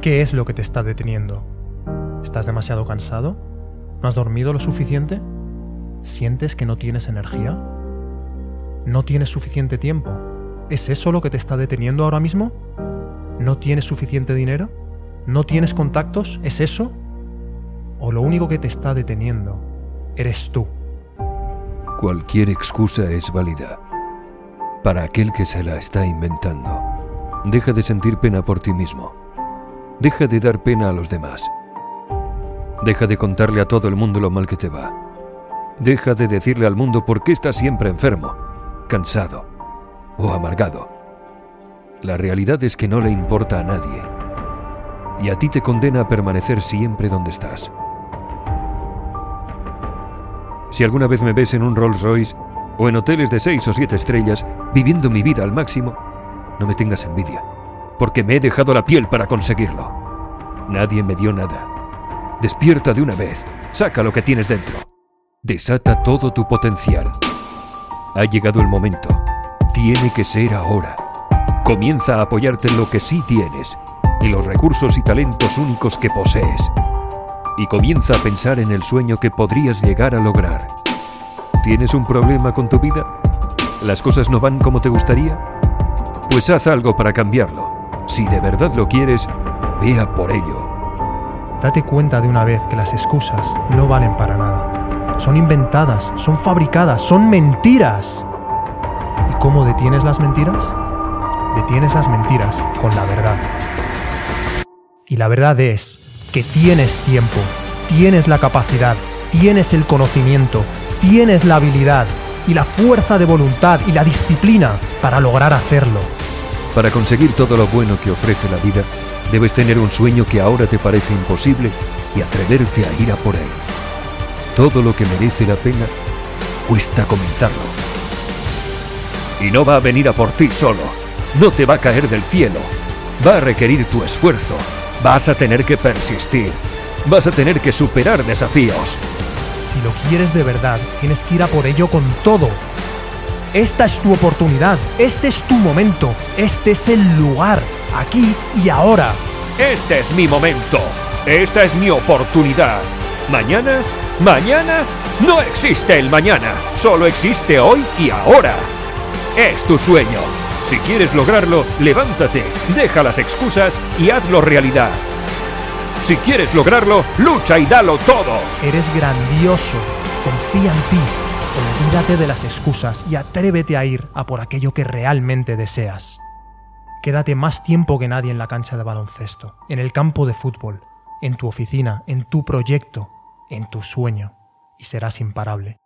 ¿Qué es lo que te está deteniendo? ¿Estás demasiado cansado? ¿No has dormido lo suficiente? ¿Sientes que no tienes energía? ¿No tienes suficiente tiempo? ¿Es eso lo que te está deteniendo ahora mismo? ¿No tienes suficiente dinero? ¿No tienes contactos? ¿Es eso? ¿O lo único que te está deteniendo eres tú? Cualquier excusa es válida para aquel que se la está inventando. Deja de sentir pena por ti mismo. Deja de dar pena a los demás. Deja de contarle a todo el mundo lo mal que te va. Deja de decirle al mundo por qué estás siempre enfermo, cansado o amargado. La realidad es que no le importa a nadie. Y a ti te condena a permanecer siempre donde estás. Si alguna vez me ves en un Rolls Royce o en hoteles de seis o siete estrellas, viviendo mi vida al máximo, no me tengas envidia, porque me he dejado la piel para conseguirlo. Nadie me dio nada. Despierta de una vez, saca lo que tienes dentro. Desata todo tu potencial. Ha llegado el momento. Tiene que ser ahora. Comienza a apoyarte en lo que sí tienes y los recursos y talentos únicos que posees. Y comienza a pensar en el sueño que podrías llegar a lograr. ¿Tienes un problema con tu vida? ¿Las cosas no van como te gustaría? Pues haz algo para cambiarlo. Si de verdad lo quieres, vea por ello. Date cuenta de una vez que las excusas no valen para nada. Son inventadas, son fabricadas, son mentiras. ¿Y cómo detienes las mentiras? Detienes las mentiras con la verdad. Y la verdad es que tienes tiempo, tienes la capacidad, tienes el conocimiento, tienes la habilidad y la fuerza de voluntad y la disciplina para lograr hacerlo. Para conseguir todo lo bueno que ofrece la vida, debes tener un sueño que ahora te parece imposible y atreverte a ir a por él. Todo lo que merece la pena cuesta comenzarlo. Y no va a venir a por ti solo, no te va a caer del cielo, va a requerir tu esfuerzo, vas a tener que persistir, vas a tener que superar desafíos. Si lo quieres de verdad, tienes que ir a por ello con todo. Esta es tu oportunidad, este es tu momento, este es el lugar, aquí y ahora. Este es mi momento, esta es mi oportunidad. Mañana, mañana, no existe el mañana, solo existe hoy y ahora. Es tu sueño. Si quieres lograrlo, levántate, deja las excusas y hazlo realidad. Si quieres lograrlo, lucha y dalo todo. Eres grandioso, confía en ti, olvídate de las excusas y atrévete a ir a por aquello que realmente deseas. Quédate más tiempo que nadie en la cancha de baloncesto, en el campo de fútbol, en tu oficina, en tu proyecto, en tu sueño, y serás imparable.